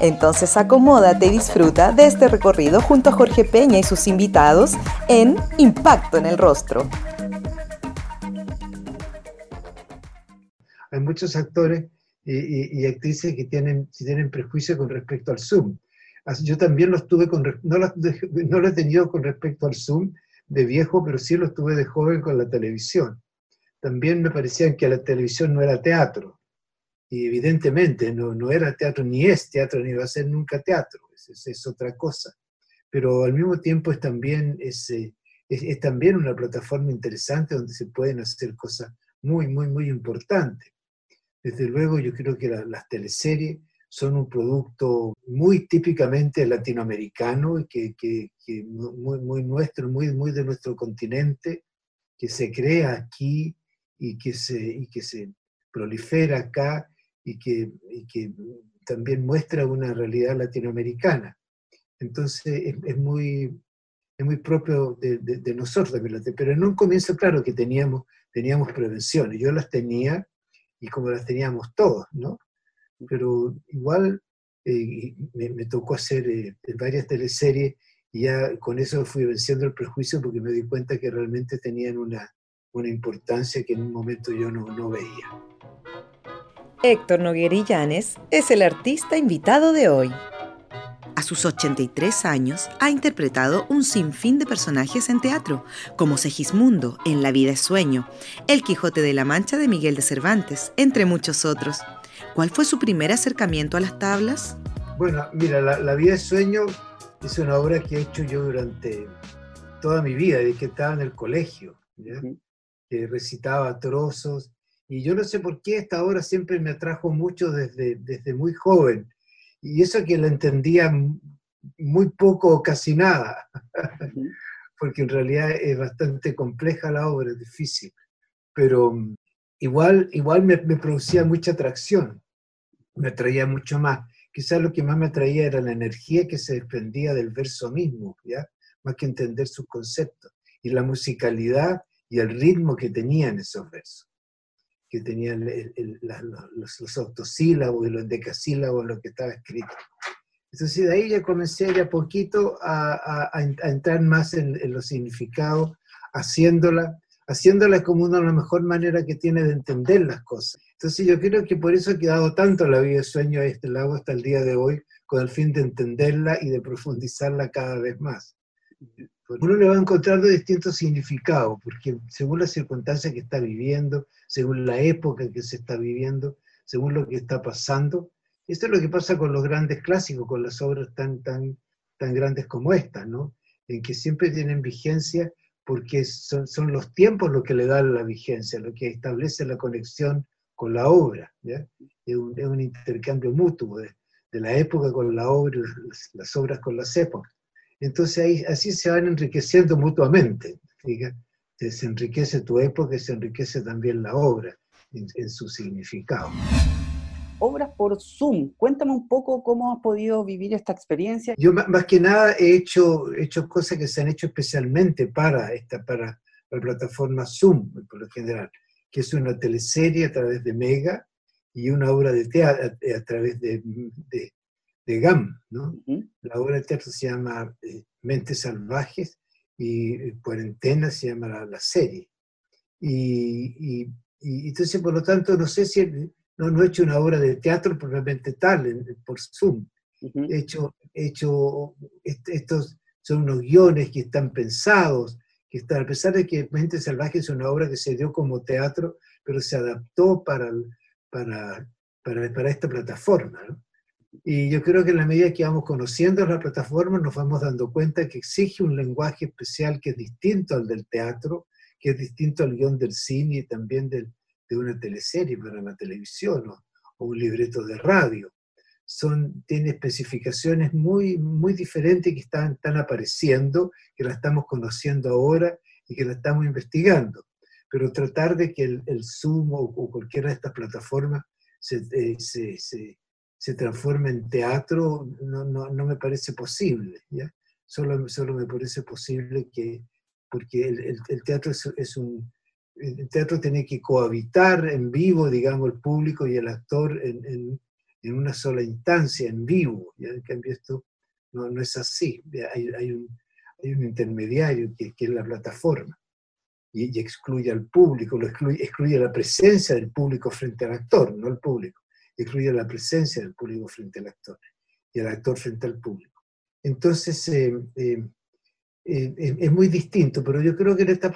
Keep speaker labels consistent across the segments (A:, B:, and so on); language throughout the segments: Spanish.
A: Entonces acomódate y disfruta de este recorrido junto a Jorge Peña y sus invitados en Impacto en el Rostro.
B: Hay muchos actores y, actrices que tienen, tienen prejuicio con respecto al Zoom. Yo también lo tuve con, no lo, no lo he tenido con respecto al Zoom de viejo, pero sí lo tuve de joven con la televisión. También me parecía que la televisión no era teatro y evidentemente no, no era teatro, ni es teatro, ni va a ser nunca teatro, es, es, otra cosa. Pero al mismo tiempo es también, es, eh, es, también una plataforma interesante donde se pueden hacer cosas muy, muy, muy importantes. Desde luego yo creo que las teleseries son un producto muy típicamente latinoamericano que, que, que, muy, muy nuestro, muy, muy de nuestro continente, que se crea aquí y que se, y que se prolifera acá y que, que también muestra una realidad latinoamericana. Entonces es, muy, es muy propio de, de, nosotros, pero en un comienzo, claro que teníamos, teníamos prevenciones, yo las tenía y como las teníamos todos, ¿no? Pero igual eh, me, tocó hacer eh, varias teleseries y ya con eso fui venciendo el prejuicio porque me di cuenta que realmente tenían una, una importancia que en un momento yo no, no veía.
A: Héctor Noguerillanes es el artista invitado de hoy. A sus 83 años ha interpretado un sinfín de personajes en teatro, como Segismundo en La vida es sueño, El Quijote de la Mancha de Miguel de Cervantes, entre muchos otros. ¿Cuál fue su primer acercamiento a las tablas?
B: Bueno, mira, La, vida es sueño es una obra que he hecho yo durante toda mi vida, desde que estaba en el colegio, que recitaba trozos y yo no sé por qué esta obra siempre me atrajo mucho desde, desde muy joven. Y eso que la entendía muy poco o casi nada, porque en realidad es bastante compleja la obra, es difícil. Pero mm, igual, igual me, me producía mucha atracción, me atraía mucho más. Quizás lo que más me atraía era la energía que se desprendía del verso mismo, ¿ya? más que entender sus conceptos, y la musicalidad y el ritmo que tenían esos versos que tenían los, los, octosílabos y los decasílabos en lo que estaba escrito. Entonces de ahí ya comencé ya poquito a, a, entrar más en, los significados, haciéndola, haciéndola como una de las mejor manera que tiene de entender las cosas. Entonces yo creo que por eso he quedado tanto la vida de sueño a este lado hasta el día de hoy, con el fin de entenderla y de profundizarla cada vez más uno le va encontrando distintos significados, porque según las circunstancias que está viviendo, según la época en que se está viviendo, según lo que está pasando, esto es lo que pasa con los grandes clásicos, con las obras tan, tan, tan grandes como esta, ¿no? En que siempre tienen vigencia porque son, son los tiempos lo que le dan la vigencia, lo que establece la conexión con la obra. ¿ya? Es, un, intercambio mutuo de, la época con la obra las, las obras con las épocas. Entonces ahí, así se van enriqueciendo mutuamente. Se enriquece tu época y se enriquece también la obra en, su significado.
C: Obras por Zoom. Cuéntame un poco cómo has podido vivir esta experiencia.
B: Yo más que nada he hecho, hecho cosas que se han hecho especialmente para esta, para la plataforma Zoom, por lo general, que es una teleserie a través de Mega y una obra de teatro a, través de, de GAM, ¿no? La obra de teatro se llama eh, Mentes Salvajes y eh, Cuarentena se llama la, serie. Y, entonces, por lo tanto, no sé si no, no he hecho una obra de teatro propiamente tal, por Zoom. He hecho, hecho estos son unos guiones que están pensados, que están, a pesar de que Mentes Salvajes es una obra que se dio como teatro, pero se adaptó para, para, para, para esta plataforma. ¿no? Y yo creo que en la medida que vamos conociendo la plataforma nos vamos dando cuenta que exige un lenguaje especial que es distinto al del teatro, que es distinto al guion del cine y también del, de una teleserie para la televisión o, un libreto de radio. Son, tiene especificaciones muy, muy diferentes que están, están apareciendo, que la estamos conociendo ahora y que la estamos investigando. Pero tratar de que el, Zoom o, cualquiera de estas plataformas se, eh, se, se, se, transforme en teatro no, no, no me parece posible. ¿ya? Solo, solo me parece posible que, porque el, el, teatro es, es, un... El teatro tiene que cohabitar en vivo, digamos, el público y el actor en, en, en una sola instancia, en vivo. ¿ya? En cambio, esto no, no es así. Hay, hay, un, hay un intermediario que, que, es la plataforma y, excluye al público, lo excluye, excluye la presencia del público frente al actor, no el público, excluye la presencia del público frente al actor y el actor frente al público. Entonces, eh, eh, eh, es muy distinto, pero yo creo que en esta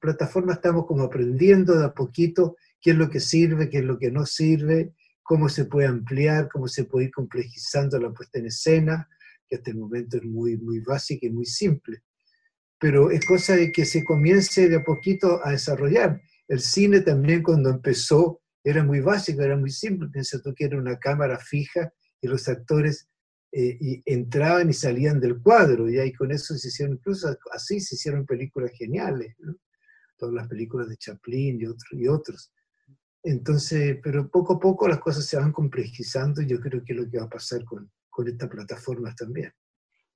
B: plataforma estamos como aprendiendo de a poquito qué es lo que sirve, qué es lo que no sirve, cómo se puede ampliar, cómo se puede ir complejizando la puesta en escena, que hasta el momento es muy, muy básica y muy simple. Pero es cosa de que se comience de a poquito a desarrollar. El cine también cuando empezó era muy básico, era muy simple. Piensa tú que era una cámara fija y los actores eh, y entraban y salían del cuadro, y ahí con eso se hicieron, incluso así se hicieron películas geniales, todas las películas de Chaplin y, otros y otros. Entonces, pero poco a poco las cosas se van complejizando y yo creo que es lo que va a pasar con, con estas plataformas también.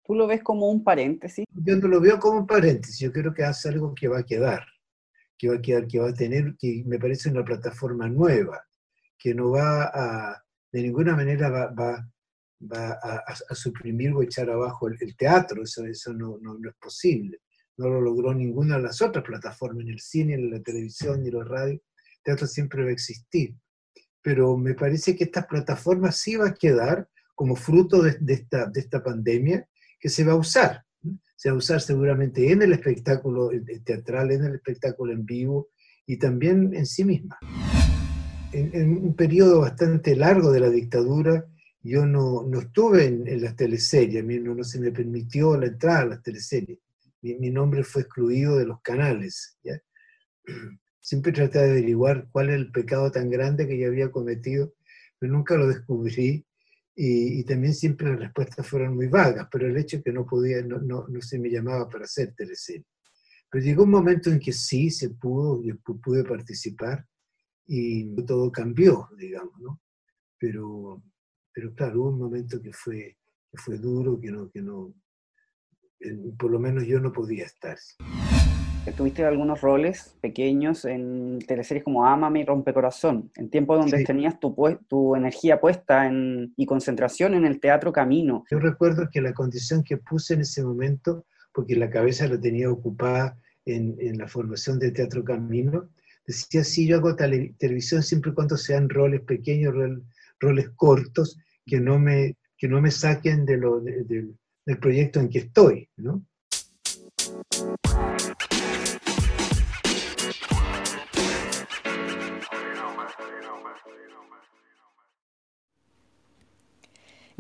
C: ¿Tú lo ves como un paréntesis?
B: Yo no lo veo como un paréntesis, yo creo que hace algo que va a quedar, que va a quedar, que va a tener, que me parece una plataforma nueva, que no va a, de ninguna manera va, va, va a, a, suprimir o echar abajo el, el teatro, eso, eso no, no, no, es posible. No lo logró ninguna de las otras plataformas, ni el cine, ni la televisión, ni la radio teatro siempre va a existir. Pero me parece que estas plataformas sí va a quedar como fruto de, esta, de esta pandemia que se va a usar. Se va a usar seguramente en el espectáculo teatral, en el espectáculo en vivo y también en sí misma. En, un periodo bastante largo de la dictadura, yo no, no estuve en, las teleseries, a mí no, se me permitió la entrada a las teleseries. Mi, nombre fue excluido de los canales. Siempre traté de averiguar cuál es el pecado tan grande que yo había cometido, pero nunca lo descubrí. Y, también siempre las respuestas fueron muy vagas, pero el hecho que no podía, no, no, no se me llamaba para hacer teleserie. Pero llegó un momento en que sí se pudo, yo pude participar y todo cambió, digamos, ¿no? Pero, pero claro, hubo un momento que fue, que fue duro, que no, que no, por lo menos yo no podía estar
C: tuviste algunos roles pequeños en teleseries como Amame y Rompecorazón, en tiempos donde tenías tu, tu energía puesta en, y concentración en el teatro Camino.
B: Yo recuerdo que la condición que puse en ese momento, porque la cabeza la tenía ocupada en, en la formación de Teatro Camino, decía, sí, yo hago televisión siempre y cuando sean roles pequeños, roles cortos, que no me, que no me saquen de lo, del proyecto en que estoy, ¿no?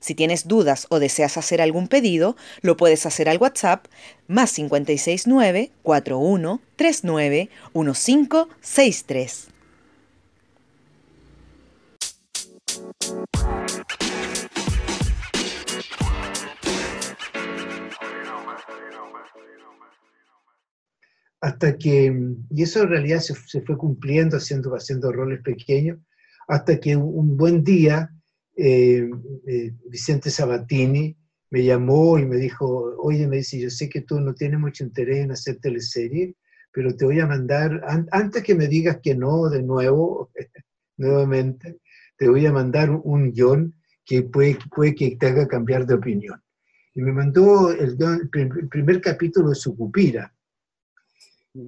A: Si tienes dudas o deseas hacer algún pedido, lo puedes hacer al WhatsApp más 569 41 39 1563.
B: Hasta que, y eso en realidad se, fue cumpliendo haciendo, haciendo roles pequeños, hasta que un buen día eh, eh, Vicente Sabatini me llamó y me dijo, oye, me dice, yo sé que tú no tienes mucho interés en hacer teleserie, pero te voy a mandar, antes que me digas que no de nuevo, nuevamente, te voy a mandar un guion que puede, que te haga cambiar de opinión. Y me mandó el, el primer capítulo de Sucupira.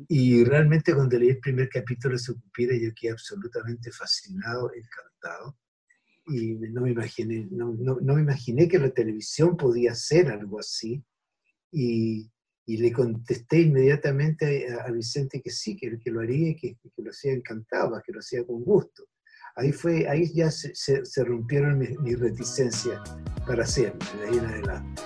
B: Y realmente cuando leí el primer capítulo de Sucupira yo quedé absolutamente fascinado, encantado y no me imaginé, no, no, no, me imaginé que la televisión podía hacer algo así. Y, y le contesté inmediatamente a, Vicente que sí, que, que lo haría y que, que, lo hacía encantado, que lo hacía con gusto. ahí, fue, ahí ya se, se, rompieron mis, mis reticencias para siempre, de ahí en adelante.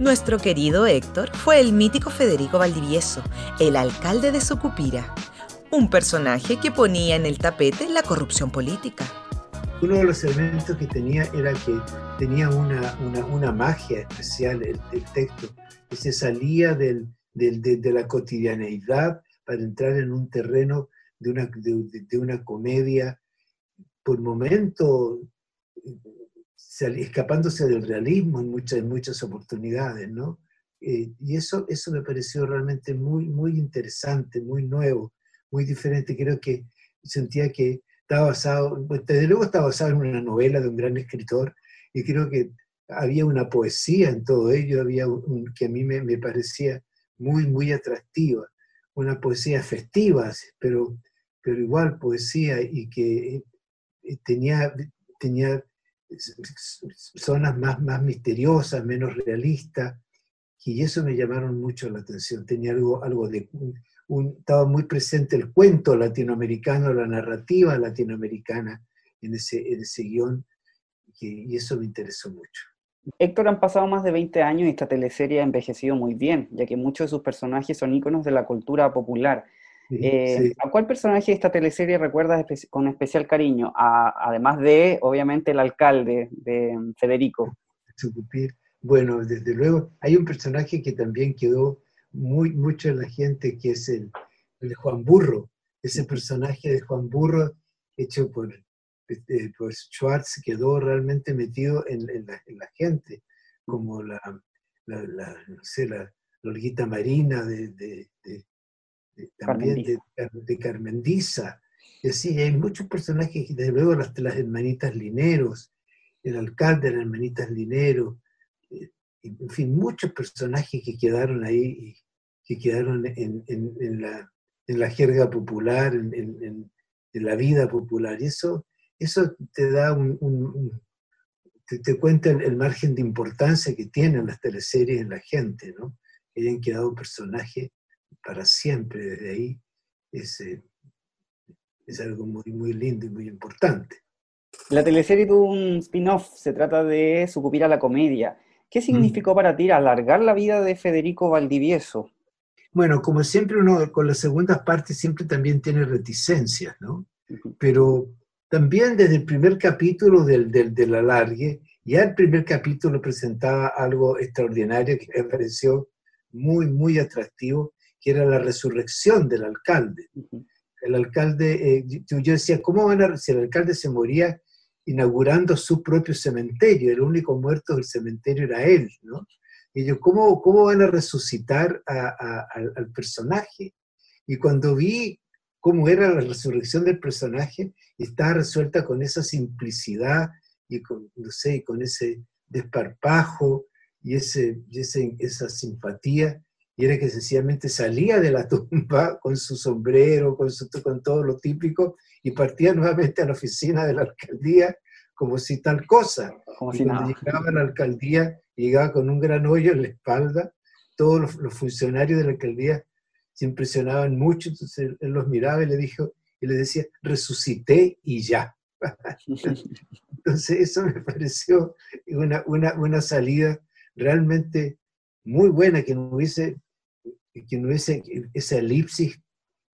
A: Nuestro querido Héctor fue el mítico Federico Valdivieso, el alcalde de Sucupira, un personaje que ponía en el tapete la corrupción política.
B: Uno de los elementos que tenía era que tenía una, una, magia especial el, texto, que se salía del, de, la cotidianeidad para entrar en un terreno de una, de, una comedia por momento escapándose del realismo en muchas, muchas oportunidades, ¿no? Eh, y eso, eso me pareció realmente muy, muy interesante, muy nuevo, muy diferente. Creo que sentía que estaba basado, desde luego estaba basado en una novela de un gran escritor, y creo que había una poesía en todo ello, había un, que a mí me, me, parecía muy, muy atractiva, una poesía festiva, pero, pero igual poesía y que eh, tenía, tenía zonas más, más misteriosas, menos realistas, y eso me llamaron mucho la atención. Tenía algo, algo de... Un, estaba muy presente el cuento latinoamericano, la narrativa latinoamericana en ese, en ese guion, y, y eso me interesó mucho.
C: Héctor, han pasado más de 20 años y esta teleserie ha envejecido muy bien, ya que muchos de sus personajes son íconos de la cultura popular. Eh, ¿A cuál personaje de esta teleserie recuerdas con especial cariño? además de, obviamente, el alcalde de Federico.
B: Bueno, desde luego, hay un personaje que también quedó muy mucho en la gente, que es el, de Juan Burro. Ese personaje de Juan Burro, hecho por, este, por Schwartz, quedó realmente metido en, la, gente, como la, la, no sé, la, Olguita Marina de también de, de, Carmendiza. Y así, hay muchos personajes, desde luego las, las hermanitas Lineros, el alcalde de las hermanitas Lineros, eh, en fin, muchos personajes que quedaron ahí, que quedaron en, en, la, en la jerga popular, en, la vida popular. Y eso, eso te da un, te, te, cuenta el, margen de importancia que tienen las teleseries en la gente, ¿no? Que hayan quedado personajes para siempre desde ahí, es, eh, es algo muy, muy lindo y muy importante.
C: La teleserie tuvo un spin-off, se trata de sucumbir a la comedia. ¿Qué significó para ti alargar la vida de Federico Valdivieso?
B: Bueno, como siempre uno con las segundas partes siempre también tiene reticencias, ¿no? Pero también desde el primer capítulo del, del, del alargue, ya el primer capítulo presentaba algo extraordinario que me pareció muy, muy atractivo, que era la resurrección del alcalde. El alcalde, eh, yo decía, ¿cómo van a, si el alcalde se moría inaugurando su propio cementerio, el único muerto del cementerio era él, ¿no? Y yo, ¿cómo, cómo van a resucitar al personaje? Y cuando vi cómo era la resurrección del personaje, estaba resuelta con esa simplicidad y con, no sé, con ese desparpajo y, ese, y ese, esa simpatía y era que sencillamente salía de la tumba con su sombrero, con, su, con todo lo típico, y partía nuevamente a la oficina de la alcaldía como si tal cosa. Como si cuando llegaba a la alcaldía, llegaba con un gran hoyo en la espalda, todos los, funcionarios de la alcaldía se impresionaban mucho, entonces él, los miraba y le dijo, y le decía, resucité y ya. entonces eso me pareció una, una, una salida realmente muy buena, que no hubiese que no ese, esa elipsis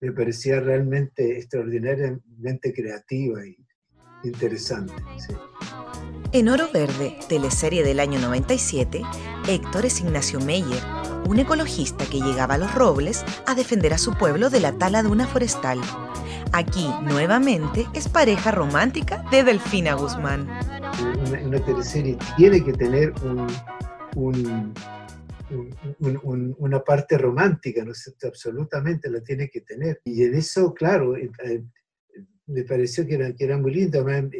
B: me parecía realmente extraordinariamente creativa y interesante.
A: En Oro Verde, teleserie del año 97, Héctor es Ignacio Meyer, un ecologista que llegaba a los robles a defender a su pueblo de la tala de una forestal. Aquí, nuevamente, es pareja romántica de Delfina Guzmán.
B: Una, una teleserie tiene que tener un, un una parte romántica, ¿no Absolutamente la tiene que tener. Y en eso, claro, eh, eh, me pareció que era, que era muy lindo, eh,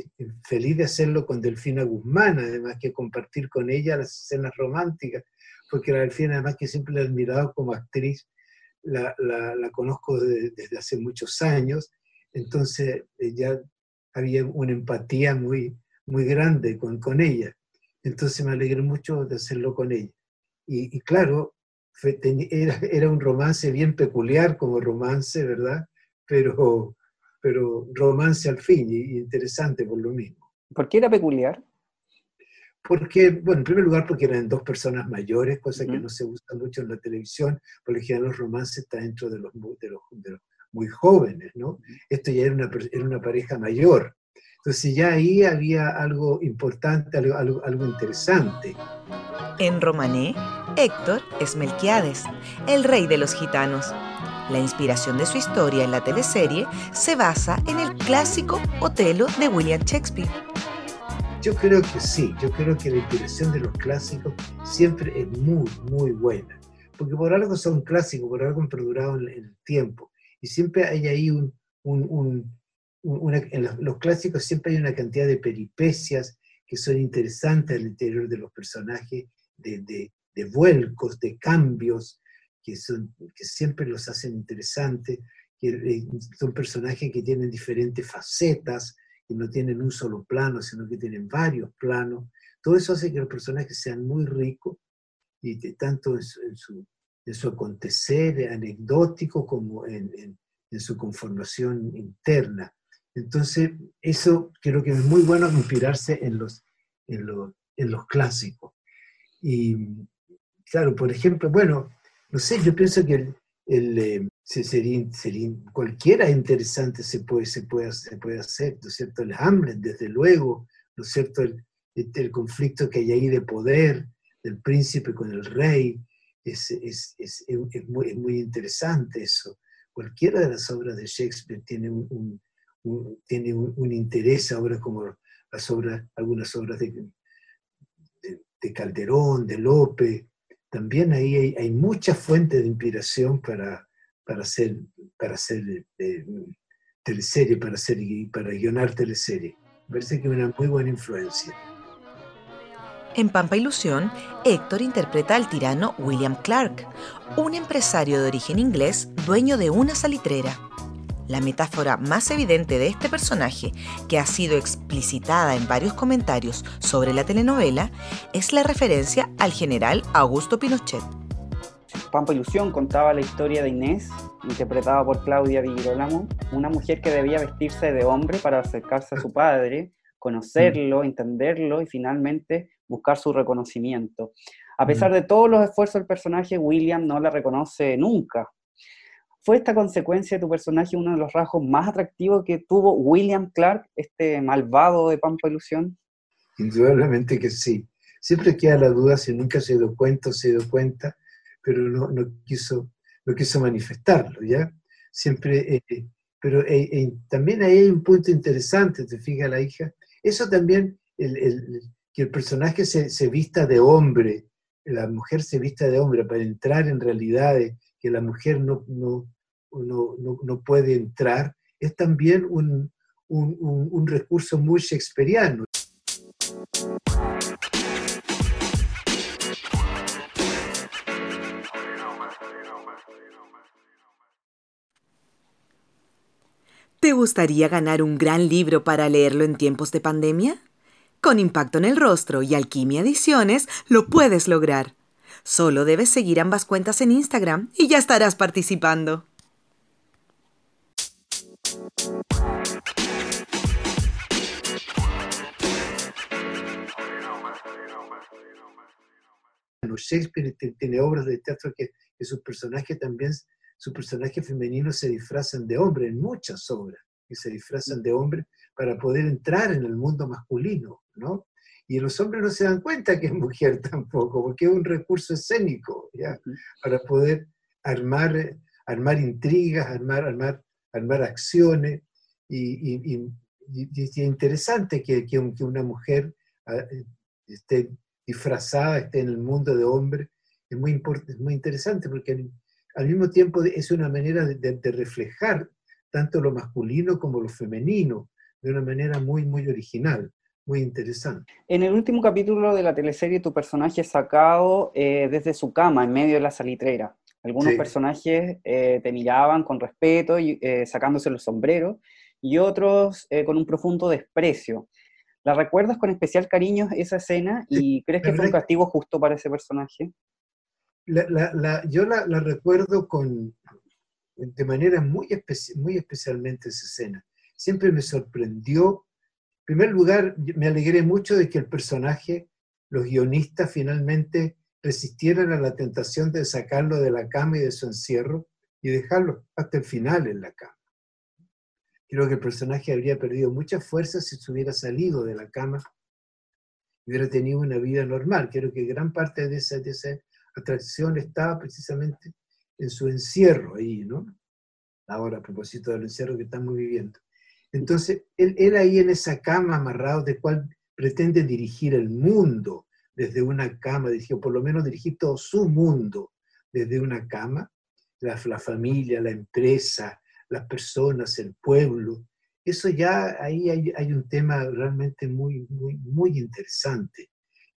B: feliz de hacerlo con Delfina Guzmán, además que compartir con ella las escenas románticas, porque la Delfina, además que siempre la he admirado como actriz, la, la, conozco desde hace muchos años, entonces ya había una empatía muy, muy grande con, con ella. Entonces me alegré mucho de hacerlo con ella. Y, claro, era, era, un romance bien peculiar como romance, ¿verdad? Pero, pero romance al fin y, interesante por lo mismo.
C: ¿Por qué era peculiar?
B: Porque, bueno, en primer lugar porque eran dos personas mayores, cosa que no se usa mucho en la televisión, por lo general los romances están dentro de los, de los, muy jóvenes, ¿no? Esto ya era una, era una pareja mayor. Entonces ya ahí había algo importante, algo, algo, algo interesante.
A: En Romané, Héctor es Melquiades, el rey de los gitanos la inspiración de su historia en la teleserie se basa en el clásico Otelo de William Shakespeare.
B: Yo creo que sí, yo creo que la inspiración de los clásicos siempre es muy, muy buena, porque por algo son clásicos, por algo han perdurado en el tiempo, y siempre hay ahí un, en los, clásicos siempre hay una cantidad de peripecias que son interesantes al interior de los personajes, de, de vuelcos, de cambios, que, son, que siempre los hacen interesantes, que eh, son personajes que tienen diferentes facetas, que no tienen un solo plano, sino que tienen varios planos. Todo eso hace que los personajes sean muy ricos, y tanto en su, en su, acontecer anecdótico como en, en, su conformación interna. Entonces, eso creo que es muy bueno inspirarse en los, en los, en los clásicos. Y claro, por ejemplo, bueno, no sé, yo pienso que el, eh, sería, sería, cualquiera interesante se puede, se, puede, se puede hacer, ¿no es cierto? El Hamlet, desde luego, ¿no es cierto? El, el conflicto que hay ahí de poder del príncipe con el rey, es, es, es, es muy, interesante eso. Cualquiera de las obras de Shakespeare tiene un, tiene un, interés ahora como las obras, algunas obras de, de, de Calderón, de Lope, también ahí hay, muchas fuentes de inspiración para, para hacer, para hacer eh, teleserie, para, hacer, para guionar teleserie. Me parece que una muy buena influencia.
A: En Pampa Ilusión, Héctor interpreta al tirano William Clark, un empresario de origen inglés dueño de una salitrera. La metáfora más evidente de este personaje, que ha sido explicitada en varios comentarios sobre la telenovela, es la referencia al general Augusto Pinochet.
C: Pampa Ilusión contaba la historia de Inés, interpretada por Claudia Vigirolamo, una mujer que debía vestirse de hombre para acercarse a su padre, conocerlo, mm. entenderlo y finalmente buscar su reconocimiento. A pesar mm. de todos los esfuerzos del personaje, William no la reconoce nunca, ¿Fue esta consecuencia de tu personaje uno de los rasgos más atractivos que tuvo William Clark, este malvado de Pampa Ilusión?
B: Indudablemente que sí. Siempre queda la duda si nunca se dio cuenta o se dio cuenta, pero no, no, quiso, no quiso manifestarlo, ¿ya? Siempre, eh, pero eh, eh, también ahí hay un punto interesante, te fijas la hija, eso también, el, el, que el personaje se, se, vista de hombre, la mujer se vista de hombre para entrar en realidades que la mujer no, no, no, puede entrar, es también un, un, un, recurso muy shakespeariano.
A: ¿Te gustaría ganar un gran libro para leerlo en tiempos de pandemia? Con Impacto en el Rostro y Alquimia Ediciones lo puedes lograr. Solo debes seguir ambas cuentas en Instagram y ya estarás participando.
B: Shakespeare tiene obras de teatro que, sus personajes también, sus personajes femeninos se disfrazan de hombre en muchas obras, que se disfrazan de hombre para poder entrar en el mundo masculino, ¿no? Y los hombres no se dan cuenta que es mujer tampoco, porque es un recurso escénico, ¿ya? Para poder armar, armar intrigas, armar, armar, armar acciones. Y, y, es interesante que, que, una mujer ah, esté disfrazada, esté en el mundo de hombre. Es muy, es muy interesante porque al, mismo tiempo es una manera de, de reflejar tanto lo masculino como lo femenino de una manera muy, muy original muy interesante.
C: En el último capítulo de la teleserie, tu personaje es sacado eh, desde su cama, en medio de la salitrera. Algunos personajes eh, te miraban con respeto, y, eh, sacándose los sombreros, y otros con un profundo desprecio. ¿La recuerdas con especial cariño esa escena y crees que fue un castigo justo para ese personaje?
B: yo la, recuerdo con, de manera muy, muy especialmente esa escena siempre me sorprendió. En primer lugar, me alegré mucho de que el personaje, los guionistas finalmente resistieran a la tentación de sacarlo de la cama y de su encierro y dejarlo hasta el final en la cama. Creo que el personaje habría perdido mucha fuerza si se hubiera salido de la cama y hubiera tenido una vida normal. Creo que gran parte de esa, de atracción estaba precisamente en su encierro ahí, ¿no? Ahora, a propósito del encierro que estamos viviendo. Entonces, él, ahí en esa cama amarrado, de cual pretende dirigir el mundo desde una cama, o por lo menos dirigir todo su mundo desde una cama, la, la familia, la empresa, las personas, el pueblo. Eso ya ahí hay, hay un tema realmente muy, muy, muy interesante.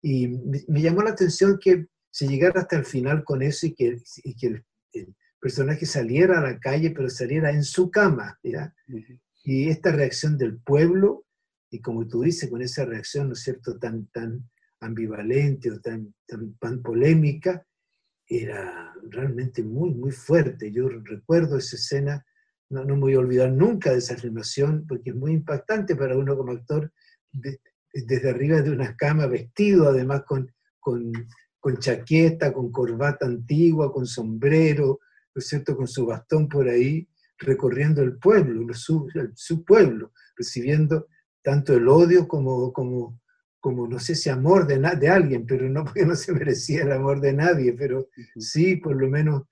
B: Y me, llamó la atención que se llegara hasta el final con eso y que, y que el, personaje saliera a la calle, pero saliera en su cama. ¿ya? Y esta reacción del pueblo, y como tú dices, con esa reacción, ¿no es cierto?, tan, tan ambivalente o tan, tan, tan polémica, era realmente muy, muy fuerte. Yo recuerdo esa escena no, no, me voy a olvidar nunca de esa filmación, porque es muy impactante para uno como actor, desde arriba de una cama, vestido además con, con, con, chaqueta, con corbata antigua, con sombrero, ¿no es cierto?, con su bastón por ahí, recorriendo el pueblo, su, su pueblo, recibiendo tanto el odio como, como, como no sé si amor de, de alguien, pero no porque no se merecía el amor de nadie, pero sí por lo menos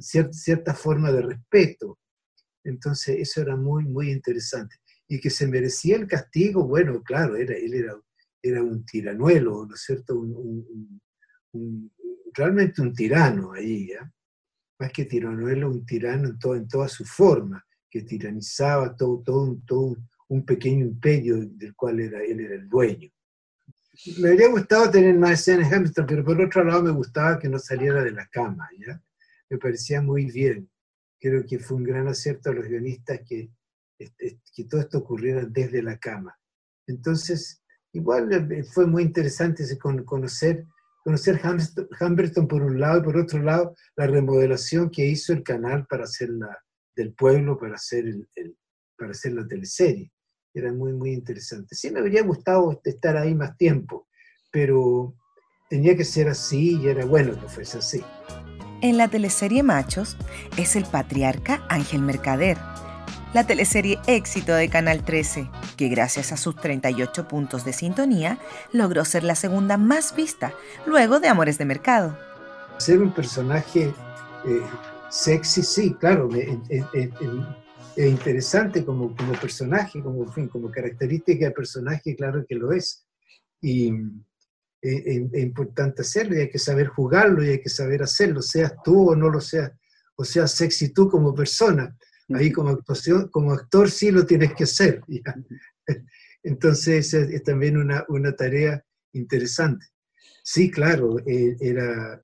B: cierta forma de respeto. Entonces eso era muy, muy interesante. Y que se merecía el castigo, bueno, claro, era, él era, era un tiranuelo, ¿no es cierto? Un, realmente un tirano ahí, ¿ya? Más que tiranuelo, un tirano en, todo, en toda su forma, que tiranizaba todo, todo, un, todo un pequeño imperio del cual era, él era el dueño. Me habría gustado tener más escenas Hamilton, pero por otro lado me gustaba que no saliera de la cama, ¿ya? Me parecía muy bien creo que fue un gran acierto a los guionistas que, que todo esto ocurriera desde la cama. Entonces, igual eh, fue muy interesante conocer, conocer Humberton por un lado y por otro lado la remodelación que hizo el canal para hacer la, del pueblo, para hacer, el, para hacer la teleserie. Era muy, muy interesante. Sí me habría gustado estar ahí más tiempo, pero tenía que ser así y era bueno que fuese así.
A: En la teleserie Machos es el patriarca Ángel Mercader, la teleserie éxito de Canal 13, que gracias a sus 38 puntos de sintonía logró ser la segunda más vista, luego de Amores de Mercado.
B: Ser un personaje eh, sexy, sí, claro, es interesante como, como personaje, como, como característica de personaje, claro que lo es. Y, es, importante hacerlo y hay que saber jugarlo y hay que saber hacerlo, seas tú o no lo seas, o seas sexy tú como persona. Ahí como, actuación, como actor sí lo tienes que hacer. Entonces es, también una, una, tarea interesante. Sí, claro, eh, era,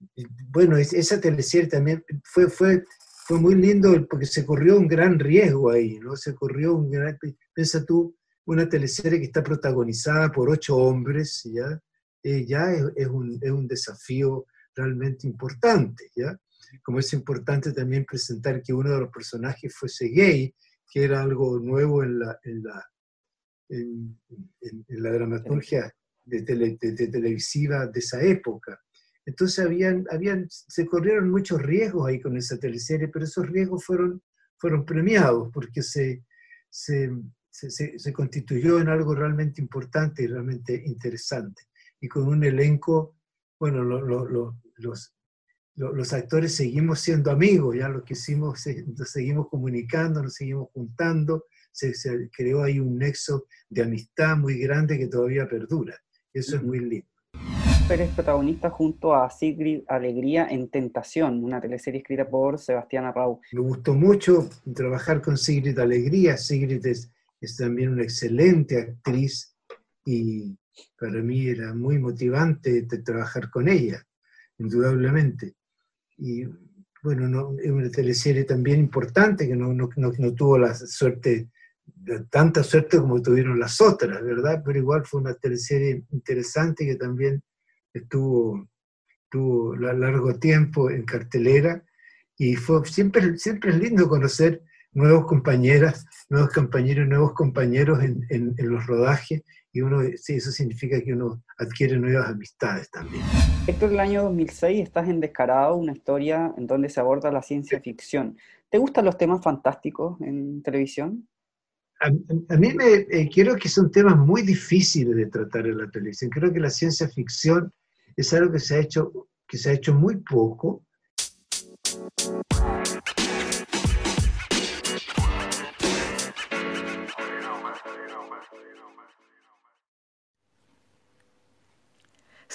B: bueno, esa teleserie también fue, fue, fue muy lindo porque se corrió un gran riesgo ahí, ¿no? Se corrió un gran, piensa tú, una teleserie que está protagonizada por ocho hombres, ¿ya? Eh, ya es, un, es, un, desafío realmente importante, ¿ya? Como es importante también presentar que uno de los personajes fuese gay, que era algo nuevo en la, en la, en, la dramaturgia de, de, televisiva de esa época. Entonces habían, habían, se corrieron muchos riesgos ahí con esa teleserie, pero esos riesgos fueron, fueron premiados porque se, se, se, se constituyó en algo realmente importante y realmente interesante y con un elenco, bueno, los, los, actores seguimos siendo amigos, ya lo que hicimos, nos seguimos comunicando, nos seguimos juntando, se, creó ahí un nexo de amistad muy grande que todavía perdura. Eso es muy lindo.
C: Eres protagonista junto a Sigrid Alegría en Tentación, una teleserie escrita por Sebastián Arrau.
B: Me gustó mucho trabajar con Sigrid Alegría. Sigrid es, es también una excelente actriz y, para mí era muy motivante trabajar con ella, indudablemente. Y bueno, no, es una teleserie también importante que no, no, no, tuvo la suerte, tanta suerte como tuvieron las otras, ¿verdad? Pero igual fue una teleserie interesante que también estuvo, estuvo largo tiempo en cartelera y fue siempre, siempre es lindo conocer nuevos compañeras, nuevos compañeros, nuevos compañeros en, en, los rodajes y uno, sí, eso significa que uno adquiere nuevas amistades también.
C: Héctor, el año 2006 estás en Descarado, una historia en donde se aborda la ciencia ficción. ¿Te gustan los temas fantásticos en televisión?
B: A, mí me eh, creo que son temas muy difíciles de tratar en la televisión. Creo que la ciencia ficción es algo que se ha hecho, que se ha hecho muy poco.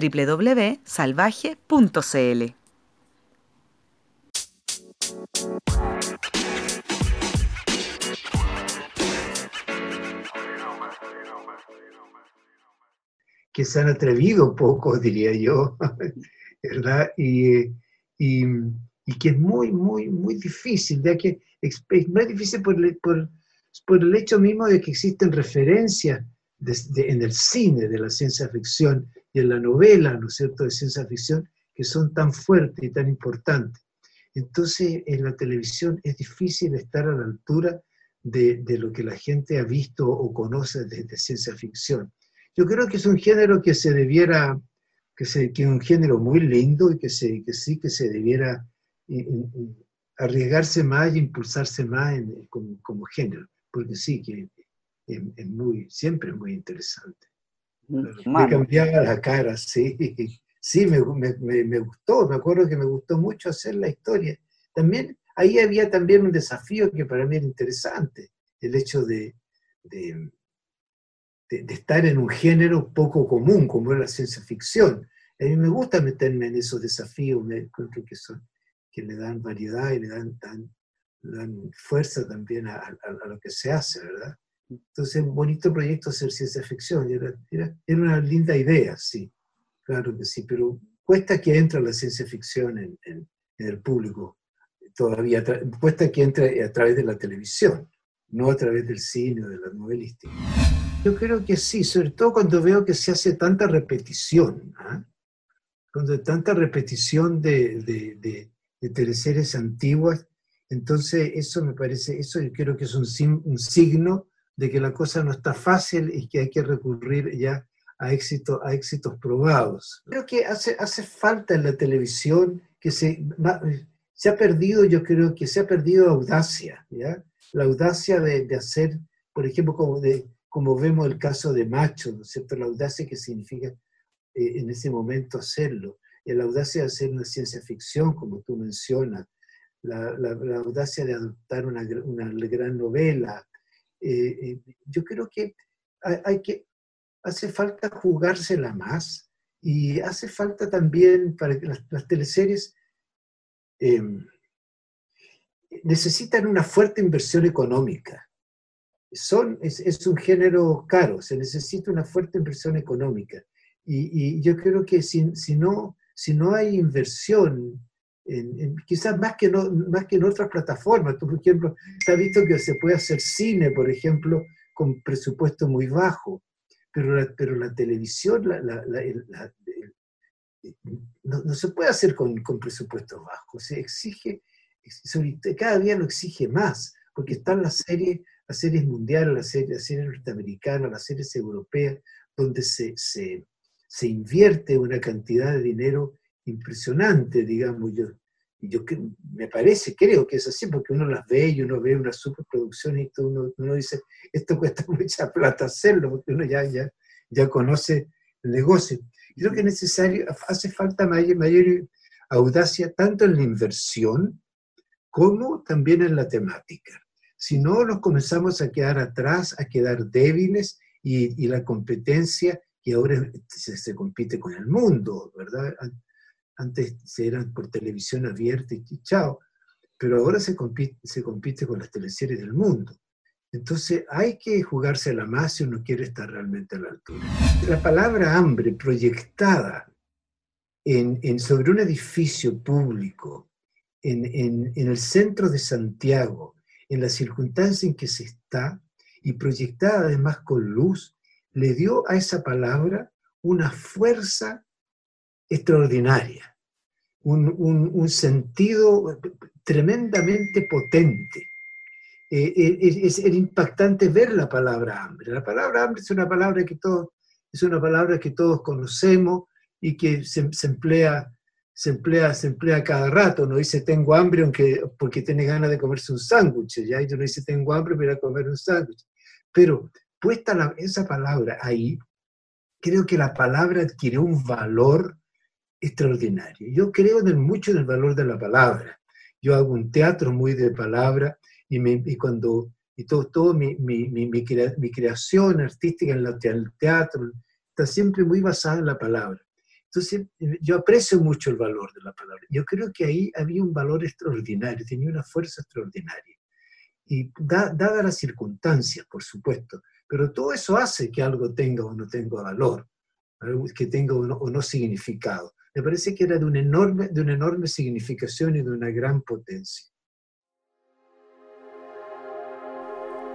A: www.salvaje.cl.
B: Que se han atrevido poco, diría yo, ¿verdad? Y, y, que es muy, muy, muy difícil, ya que es muy difícil por, por, por el hecho mismo de que existen referencias en el cine de la ciencia ficción y en la novela, ¿no es cierto?, de ciencia ficción, que son tan fuertes y tan importantes. Entonces, en la televisión es difícil estar a la altura de, lo que la gente ha visto o conoce de, ciencia ficción. Yo creo que es un género que se debiera, que, se, es un género muy lindo y que, sí que se debiera eh, eh, arriesgarse más y impulsarse más como, género, porque sí que es, muy, siempre muy interesante. Me cambiaba la cara, sí. Sí, me, me, me, gustó, me acuerdo que me gustó mucho hacer la historia. También, ahí había también un desafío que para mí era interesante, el hecho de, de, de, estar en un género poco común, como es la ciencia ficción. A mí me gusta meterme en esos desafíos, me encuentro que, son, que le dan variedad y le dan, dan, dan fuerza también a, a, lo que se hace, ¿verdad? Entonces, bonito proyecto hacer ciencia ficción, era, era, era una linda idea, sí. Claro que sí, pero cuesta que entre la ciencia ficción en, el público todavía, cuesta que entre a través de la televisión, no a través del cine o de la novelística. Yo creo que sí, sobre todo cuando veo que se hace tanta repetición, ¿ah? cuando hay tanta repetición de, de, de, teleseries antiguas, entonces eso me parece, eso yo creo que es un, un signo de que la cosa no está fácil y que hay que recurrir ya a, éxito, a éxitos probados. Creo que hace, hace falta en la televisión que se, se ha perdido, yo creo que se ha perdido audacia, ¿ya? La audacia de, de hacer, por ejemplo, como, de, como vemos el caso de Macho, ¿no es cierto? La audacia que significa eh, en ese momento hacerlo. La audacia de hacer una ciencia ficción, como tú mencionas, la, la, audacia de adoptar una, una gran novela. Eh, eh, yo creo que hay, hay, que hace falta jugársela más y hace falta también para que las, teleseries em, necesitan una fuerte inversión económica. Son, es, un género caro, se necesita una fuerte inversión económica. Y, yo creo que si, si, no, si no hay inversión, quizás más que, no, más que en otras plataformas, tú, por ejemplo, se ha visto que se puede hacer cine, por ejemplo, con presupuesto muy bajo pero la, pero la televisión no, se puede hacer con, con presupuestos bajos, se exige, cada día lo exige más, porque están las series, las series mundiales, las series, las series norteamericanas, las series europeas, donde se, se, se invierte una cantidad de dinero impresionante, digamos. Yo, yo me parece, creo que es así, porque uno las ve y uno ve una superproducción y todo, uno, uno dice, esto cuesta mucha plata hacerlo, porque uno ya, ya, ya conoce el negocio. Creo que es necesario, hace falta mayor, mayor audacia tanto en la inversión como también en la temática. Si no, nos comenzamos a quedar atrás, a quedar débiles y, y la competencia, que ahora se compite con el mundo, ¿verdad? Antes eran por televisión abierta y chao. pero ahora se compite, se compite con las teleseries del mundo. Entonces hay que jugarse la más si uno quiere estar realmente a la altura. La palabra hambre proyectada en, sobre un edificio público en, en el centro de Santiago, en la circunstancia en que se está, y proyectada además con luz, le dio a esa palabra una fuerza extraordinaria, un, un, sentido tremendamente potente. Eh, eh, es, es, impactante ver la palabra hambre. La palabra hambre es una palabra que todos, es una palabra que todos conocemos y que se, emplea se emplea, se emplea cada rato, no dice tengo hambre aunque, porque tiene ganas de comerse un sándwich, ya yo no dice tengo hambre para comer un sándwich. Pero puesta esa palabra ahí, creo que la palabra adquiere un valor extraordinario. Yo creo en mucho en el valor de la palabra. Yo hago un teatro muy de palabra y, me, y cuando y todo, todo mi, mi, mi, mi, creación artística en el teatro está siempre muy basada en la palabra. Entonces, yo aprecio mucho el valor de la palabra. Yo creo que ahí había un valor extraordinario, tenía una fuerza extraordinaria. Y da, dadas las circunstancias, por supuesto, pero todo eso hace que algo tenga o no tenga valor, que tenga o no, o no significado me parece que era de una, enorme, de una enorme significación y de una gran potencia.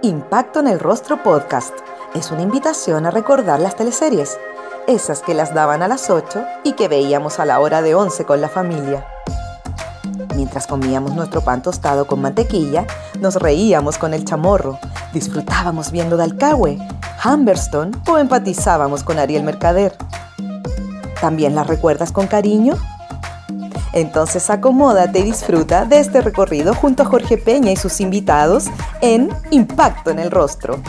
A: Impacto en el Rostro Podcast es una invitación a recordar las teleseries, esas que las daban a las 8 y que veíamos a la hora de 11 con la familia. Mientras comíamos nuestro pan tostado con mantequilla, nos reíamos con el chamorro, disfrutábamos viendo Dalcahue, Humberstone o empatizábamos con Ariel Mercader. ¿También la recuerdas con cariño? Entonces acomódate y disfruta de este recorrido junto a Jorge Peña y sus invitados en Impacto en el Rostro.